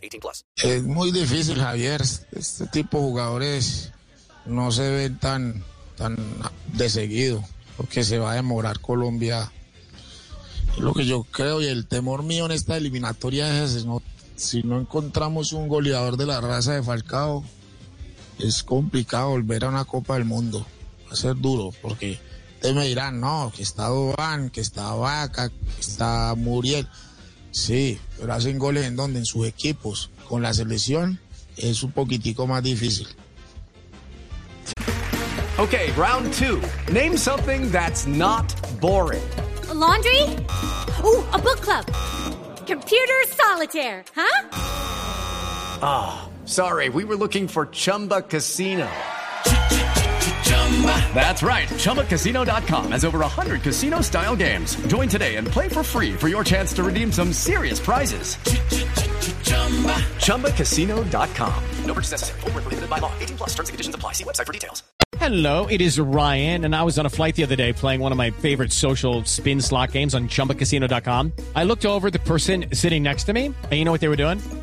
18 plus. Es muy difícil, Javier. Este tipo de jugadores no se ven tan, tan de seguido porque se va a demorar Colombia. Lo que yo creo y el temor mío en esta eliminatoria es ese, ¿no? si no encontramos un goleador de la raza de Falcao, es complicado volver a una Copa del Mundo. Va a ser duro porque ustedes me dirán, no, que está Dován, que está Vaca, que está Muriel. Sí, pero hacen goles en donde, en sus equipos. Con la selección es un poquitico más difícil. Okay, round two. Name something that's not boring. A laundry? Ooh, a book club. Computer solitaire, huh? Ah, oh, sorry, we were looking for Chumba Casino. That's right. ChumbaCasino.com has over 100 casino style games. Join today and play for free for your chance to redeem some serious prizes. ChumbaCasino.com. No purchase necessary. Full prohibited by law. 18 plus terms and conditions apply. See website for details. Hello, it is Ryan, and I was on a flight the other day playing one of my favorite social spin slot games on chumbacasino.com. I looked over the person sitting next to me, and you know what they were doing?